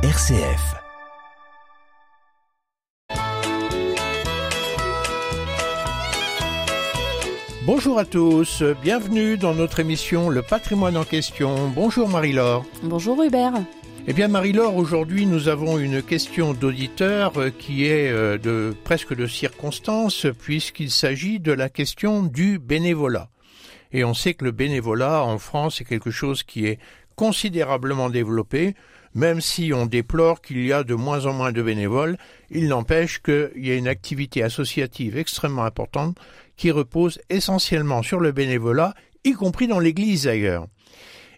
RCF. Bonjour à tous, bienvenue dans notre émission Le patrimoine en question. Bonjour Marie-Laure. Bonjour Hubert. Eh bien Marie-Laure, aujourd'hui nous avons une question d'auditeur euh, qui est euh, de presque de circonstance puisqu'il s'agit de la question du bénévolat. Et on sait que le bénévolat en France est quelque chose qui est considérablement développé, même si on déplore qu'il y a de moins en moins de bénévoles, il n'empêche qu'il y a une activité associative extrêmement importante qui repose essentiellement sur le bénévolat, y compris dans l'Église d'ailleurs.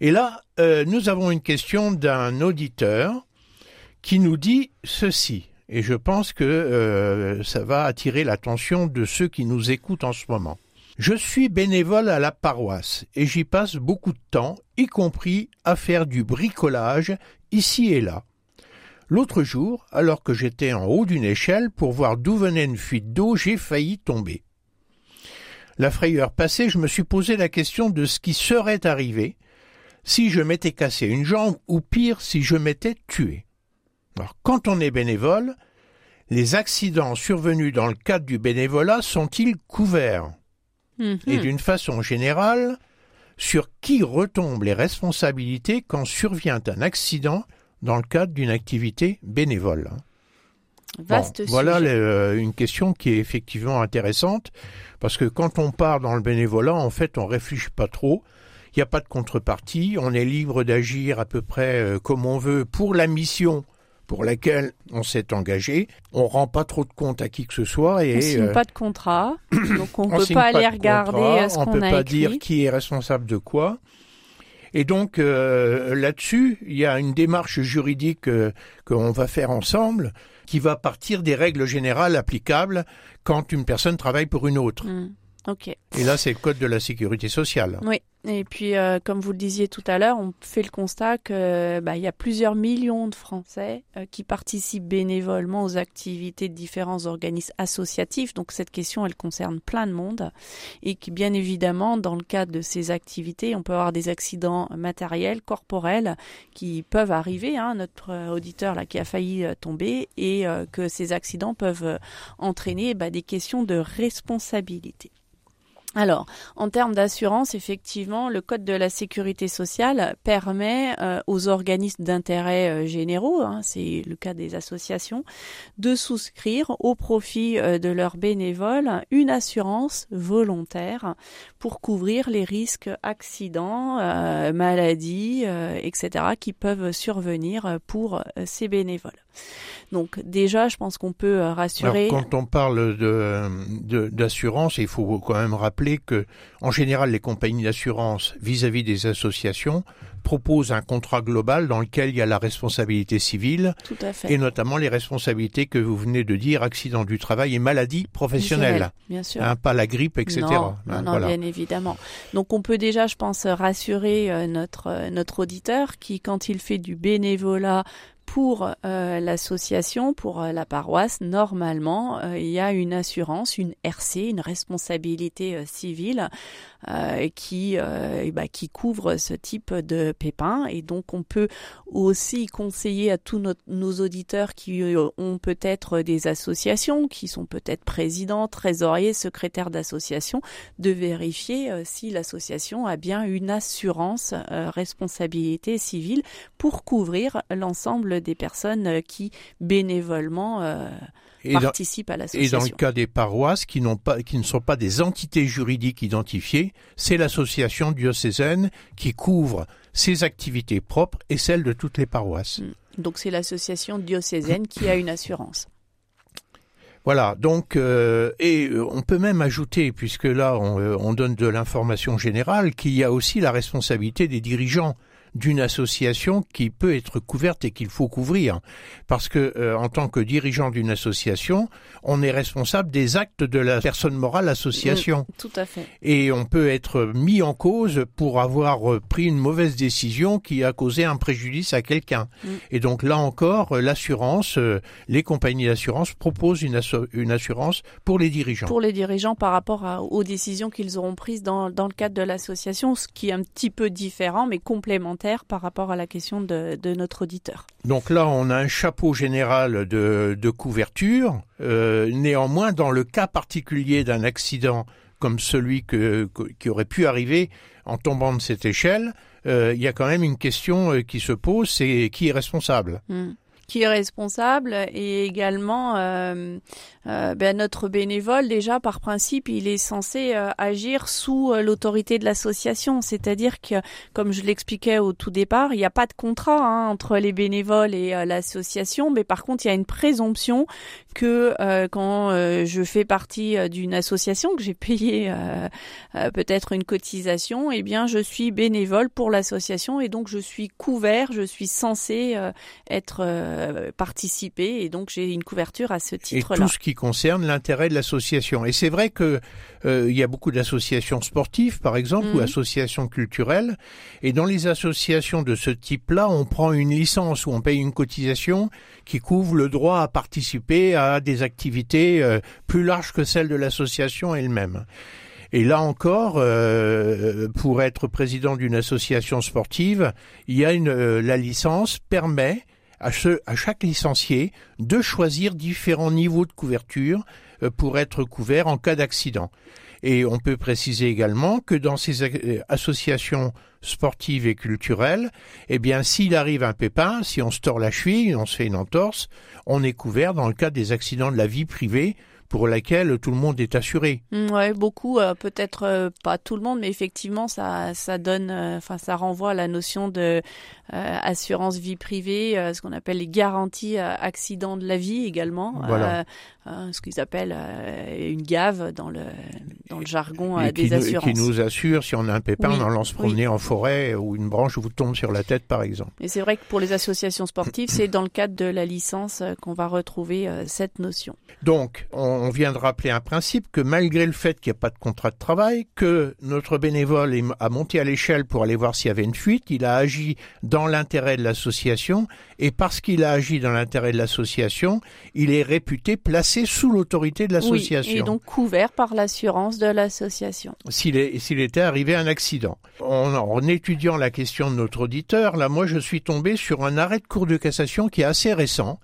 Et là, euh, nous avons une question d'un auditeur qui nous dit ceci, et je pense que euh, ça va attirer l'attention de ceux qui nous écoutent en ce moment. Je suis bénévole à la paroisse et j'y passe beaucoup de temps, y compris à faire du bricolage ici et là. L'autre jour, alors que j'étais en haut d'une échelle pour voir d'où venait une fuite d'eau, j'ai failli tomber. La frayeur passée, je me suis posé la question de ce qui serait arrivé si je m'étais cassé une jambe ou pire si je m'étais tué. Alors, quand on est bénévole, les accidents survenus dans le cadre du bénévolat sont-ils couverts? Mhm. Et d'une façon générale, sur qui retombent les responsabilités quand survient un accident dans le cadre d'une activité bénévole Vaste Bon, Voilà le- une question qui est effectivement intéressante, parce que quand on part dans le bénévolat, en fait, on réfléchit pas trop. Il n'y a pas de contrepartie. On est libre d'agir à peu près euh, comme on veut pour la mission pour laquelle on s'est engagé. On rend pas trop de compte à qui que ce soit et on signe euh, pas de contrat, donc on on peut pas aller de regarder contrat, euh, ce on qu'on peut a pas écrit. dire qui est responsable de quoi. Et donc euh, là-dessus, il y a une démarche juridique euh, qu'on va faire ensemble qui va partir des règles générales applicables quand une personne travaille pour une autre. Ok. Et là, c'est le code de la sécurité sociale. Oui. Et puis, euh, comme vous le disiez tout à l'heure, on fait le constat que bah, y a plusieurs millions de Français euh, qui participent bénévolement aux activités de différents organismes associatifs. Donc cette question, elle concerne plein de monde et qui, bien évidemment, dans le cadre de ces activités, on peut avoir des accidents matériels, corporels, qui peuvent arriver. Hein, notre euh, auditeur là qui a failli tomber et que ces accidents peuvent entraîner bah, des questions de responsabilité. Alors, en termes d'assurance, effectivement, le Code de la sécurité sociale permet euh, aux organismes d'intérêt euh, généraux, hein, c'est le cas des associations, de souscrire au profit euh, de leurs bénévoles une assurance volontaire pour couvrir les risques accidents, maladies, etc., qui peuvent survenir pour ces bénévoles. Donc déjà, je pense qu'on peut euh, rassurer. Alors, quand on parle de, de- d'assurance, il faut quand même rappeler que, en général, les compagnies d'assurance vis-à-vis des associations proposent un contrat global dans lequel il y a la responsabilité civile Tout à fait. et notamment les responsabilités que vous venez de dire, accident du travail et maladie professionnelle. Bien sûr. Hein, pas la grippe, etc. Non, Hein, non, non, voilà. bien évidemment. Donc on peut déjà, je pense, rassurer euh, notre euh, notre auditeur qui, quand il fait du bénévolat pour euh, l'association, pour euh, la paroisse, normalement, euh, il y a une assurance, une RC, une responsabilité civile qui ben, qui couvre ce type de pépins. Et donc on peut aussi conseiller à tous nos, auditeurs qui ont peut-être des associations, qui sont peut-être présidents, trésoriers, secrétaires d'associations, de vérifier si l'association a bien une assurance responsabilité civile pour couvrir l'ensemble des personnes euh, qui bénévolement euh, dans, participent à et dans le l'association. cas des paroisses qui, n'ont pas, qui ne sont pas des entités juridiques identifiées, c'est l'association diocésaine qui couvre ses activités propres et celles de toutes les paroisses. Donc c'est l'association diocésaine qui a une assurance. Voilà, donc, euh, et euh, on peut même ajouter, puisque là on, on donne de l'information générale, qu'il y a aussi la responsabilité des dirigeants d'une association qui peut être couverte et qu'il faut couvrir. Parce que euh, en tant que dirigeant d'une association, on est responsable des actes de la personne morale association. Tout à fait. Et on peut être mis en cause pour avoir euh, pris une mauvaise décision qui a causé un préjudice à quelqu'un. Mm. Et donc là encore, euh, l'assurance, euh, les compagnies d'assurance proposent une, une assurance pour les dirigeants. Pour les dirigeants par rapport à- aux décisions qu'ils auront prises dans, dans le cadre de l'association, ce qui est un petit peu différent mais complémentaire par rapport à la question de, notre auditeur. Donc là, on a un chapeau général de, couverture. Euh, néanmoins, dans le cas particulier d'un accident comme celui qui aurait pu arriver en tombant de cette échelle, euh, il y a quand même une question euh, qui se pose, c'est qui est responsable? Hmm qui est responsable et également euh, euh, ben notre bénévole déjà par principe il est censé euh, agir sous euh, l'autorité de l'association. C'est-à-dire que comme je l'expliquais au tout départ il n'y a pas de contrat hein, entre les bénévoles et l'association. Mais par contre il y a une présomption que quand je fais partie d'une association que j'ai payé peut-être une cotisation eh bien je suis bénévole pour l'association et donc je suis couvert je suis censé être euh, participer et donc j'ai une couverture à ce titre-là. Et tout ce qui concerne l'intérêt de l'association. Et c'est vrai que euh, il y a beaucoup d'associations sportives, par exemple, ou mhm. associations culturelles. Et dans les associations de ce type-là, on prend une licence ou on paye une cotisation qui couvre le droit à participer à des activités euh, plus larges que celles de l'association elle-même. Et là encore, euh, pour être président d'une association sportive, il y a une, la licence permet à, chaque licencié de choisir différents niveaux de couverture euh, pour être couvert en cas d'accident. Et on peut préciser également que dans ces euh, associations sportives et culturelles, eh bien, s'il arrive un pépin, si on se tord la cheville, on se fait une entorse, on est couvert dans le cas des accidents de la vie privée pour laquelle tout le monde est assuré. Mm, ouais, beaucoup, euh, peut-être euh, pas tout le monde, mais effectivement, ça, ça donne, euh, enfin, ça renvoie à la notion de assurance vie privée, ce qu'on appelle les garanties accidents de la vie également. Voilà. Ce qu'ils appellent une gave dans le, dans le jargon des assurances. Qui nous assure si on a un pépin, on lance promener en forêt ou une branche vous tombe sur la tête par exemple. Et c'est vrai que pour les associations sportives, c'est dans le cadre de la licence qu'on va retrouver cette notion. Donc, on vient de rappeler un principe que malgré le fait qu'il n'y a pas de contrat de travail, que notre bénévole a monté à l'échelle pour aller voir s'il y avait une fuite, il a agi dans l'intérêt de l'association et parce qu'il a agi dans l'intérêt de l'association, il est réputé placé sous l'autorité de l'association. et donc couvert par l'assurance de l'association. S'il était arrivé un accident. En, étudiant la question de notre auditeur, là, moi, je suis tombé sur un arrêt de cour de cassation qui est assez récent,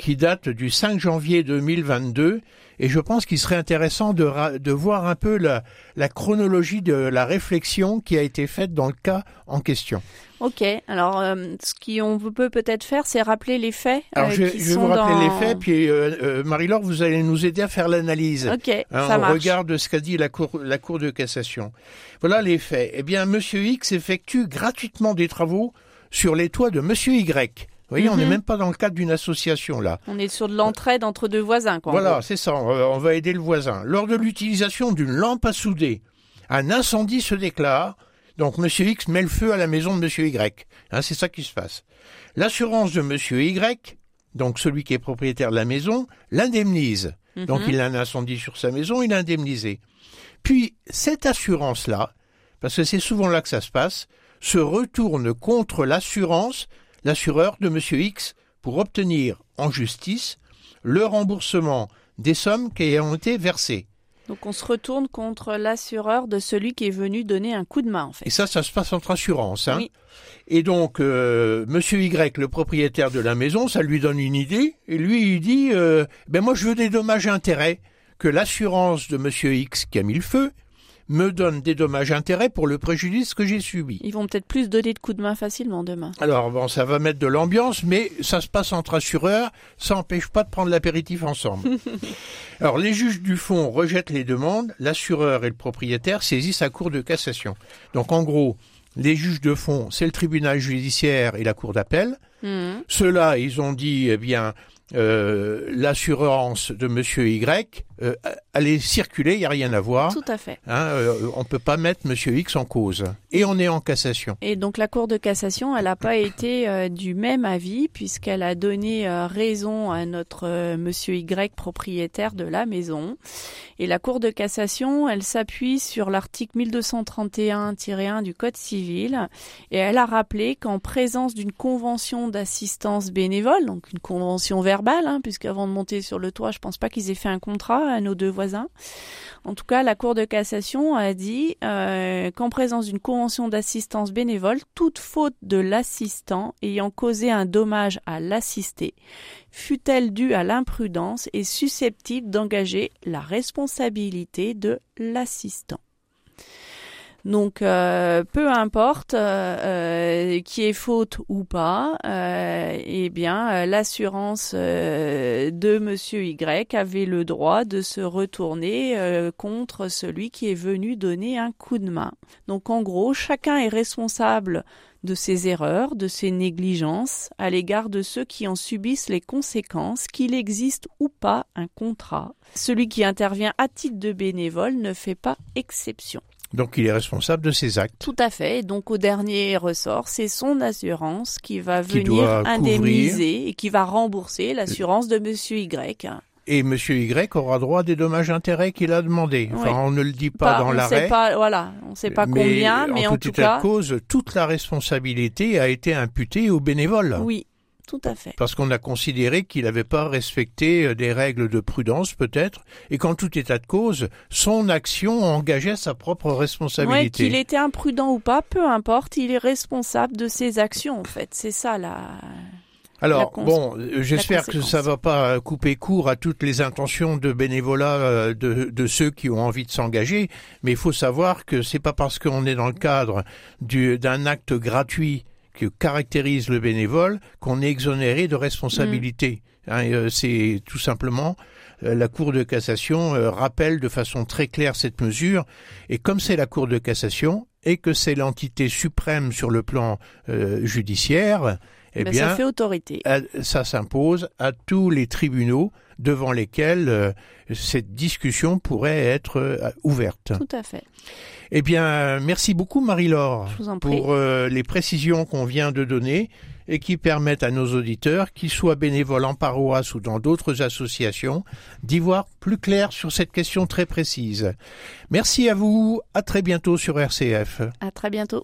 qui date du 5 janvier 2022, et je pense qu'il serait intéressant de, de voir un peu la, la chronologie de la réflexion qui a été faite dans le cas en question. Ok, alors euh, ce qu'on peut peut-être faire, c'est rappeler les faits. Alors euh, je, je, vais vous rappeler les faits, puis euh, Marie-Laure, vous allez nous aider à faire l'analyse. Ok, hein, ça marche. regarde ce qu'a dit la cour, la cour de cassation. Voilà les faits. Eh bien, Monsieur X effectue gratuitement des travaux sur les toits de Monsieur Y. Vous voyez, on n'est mhm. même pas dans le cadre d'une association là. On est sur de l'entraide entre deux voisins, quoi. Voilà, c'est ça. On va aider le voisin. Lors de l'utilisation d'une lampe à souder, un incendie se déclare donc Monsieur X met le feu à la maison de Monsieur Y. Hein, c'est ça qui se passe. L'assurance de Monsieur Y, donc celui qui est propriétaire de la maison, l'indemnise. Donc mhm. il a un incendie sur sa maison, il est indemnisé. Puis cette assurance-là, parce que c'est souvent là que ça se passe, se retourne contre l'assurance, l'assureur de Monsieur X, pour obtenir en justice le remboursement des sommes qui ont été versées. Donc on se retourne contre l'assureur de celui qui est venu donner un coup de main en fait. Et ça, ça se passe entre assurances. Hein. Et donc euh, Monsieur Y, le propriétaire de la maison, ça lui donne une idée. Et lui, il dit euh, ben moi je veux des dommages intérêts que l'assurance de Monsieur X qui a mis le feu me donne des dommages-intérêts pour le préjudice que j'ai subi. Ils vont peut-être plus donner de coups de main facilement demain. Alors bon, ça va mettre de l'ambiance, mais ça se passe entre assureurs, ça n'empêche pas de prendre l'apéritif ensemble. Alors les juges du fond rejettent les demandes, l'assureur et le propriétaire saisissent la cour de cassation. Donc en gros, les juges de fond, c'est le tribunal judiciaire et la cour d'appel. Mmh. Ceux-là, ils ont dit, eh bien, euh, l'assurance de Monsieur Y euh, allait circuler, il n'y a rien à voir. Tout à fait. Hein, euh, on ne peut pas mettre Monsieur X en cause. Et on est en cassation. Et donc la Cour de cassation, elle n'a pas été euh, du même avis puisqu'elle a donné raison à notre Monsieur Y propriétaire de la maison. Et la Cour de cassation, elle s'appuie sur l'article 1231-1 du Code civil et elle a rappelé qu'en présence d'une convention d'assistance bénévole, donc une convention verbale, hein, puisqu'avant de monter sur le toit, je pense pas qu'ils aient fait un contrat à nos deux voisins En tout cas, la Cour de cassation a dit euh, qu'en présence d'une convention d'assistance bénévole, toute faute de l'assistant ayant causé un dommage à l'assisté, fut-elle due à l'imprudence, est susceptible d'engager la responsabilité de l'assistant. Donc, euh, peu importe euh, euh, qui est faute ou pas, eh bien, l'assurance de Monsieur Y avait le droit de se retourner contre celui qui est venu donner un coup de main. Donc, en gros, chacun est responsable de ses erreurs, de ses négligences à l'égard de ceux qui en subissent les conséquences, qu'il existe ou pas un contrat. Celui qui intervient à titre de bénévole ne fait pas exception. Donc il est responsable de ses actes. Tout à fait. Donc au dernier ressort, c'est son assurance qui va venir indemniser et qui va rembourser l'assurance de Monsieur Y. Et Monsieur Y aura droit à des dommages-intérêts qu'il a demandé. Enfin, on ne le dit pas, dans l'arrêt. Voilà, on ne sait pas combien, mais en, en tout, tout cas, cause, toute la responsabilité a été imputée au bénévole. Oui, tout à fait. Parce qu'on a considéré qu'il n'avait pas respecté euh, des règles de prudence, peut-être, et qu'en tout état de cause, son action engageait sa propre responsabilité. Qu'il était imprudent ou pas, peu importe, il est responsable de ses actions, en fait. C'est ça la. Alors bon, euh, j'espère que ça va pas couper court à toutes les intentions de bénévolat euh, de, de ceux qui ont envie de s'engager, mais il faut savoir que c'est pas parce qu'on est dans le cadre d'un acte gratuit que caractérise le bénévole qu'on est exonéré de responsabilité. Mm. Hein, euh, c'est tout simplement euh, la Cour de cassation euh, rappelle de façon très claire cette mesure et comme c'est la Cour de cassation et que c'est l'entité suprême sur le plan judiciaire, eh ben, bien, ça fait autorité. Ça s'impose à tous les tribunaux devant lesquels cette discussion pourrait être ouverte. Tout à fait. Eh bien, merci beaucoup Marie-Laure pour euh, les précisions qu'on vient de donner et qui permettent à nos auditeurs, qu'ils soient bénévoles en paroisse ou dans d'autres associations, d'y voir plus clair sur cette question très précise. Merci à vous, à très bientôt sur RCF. À très bientôt.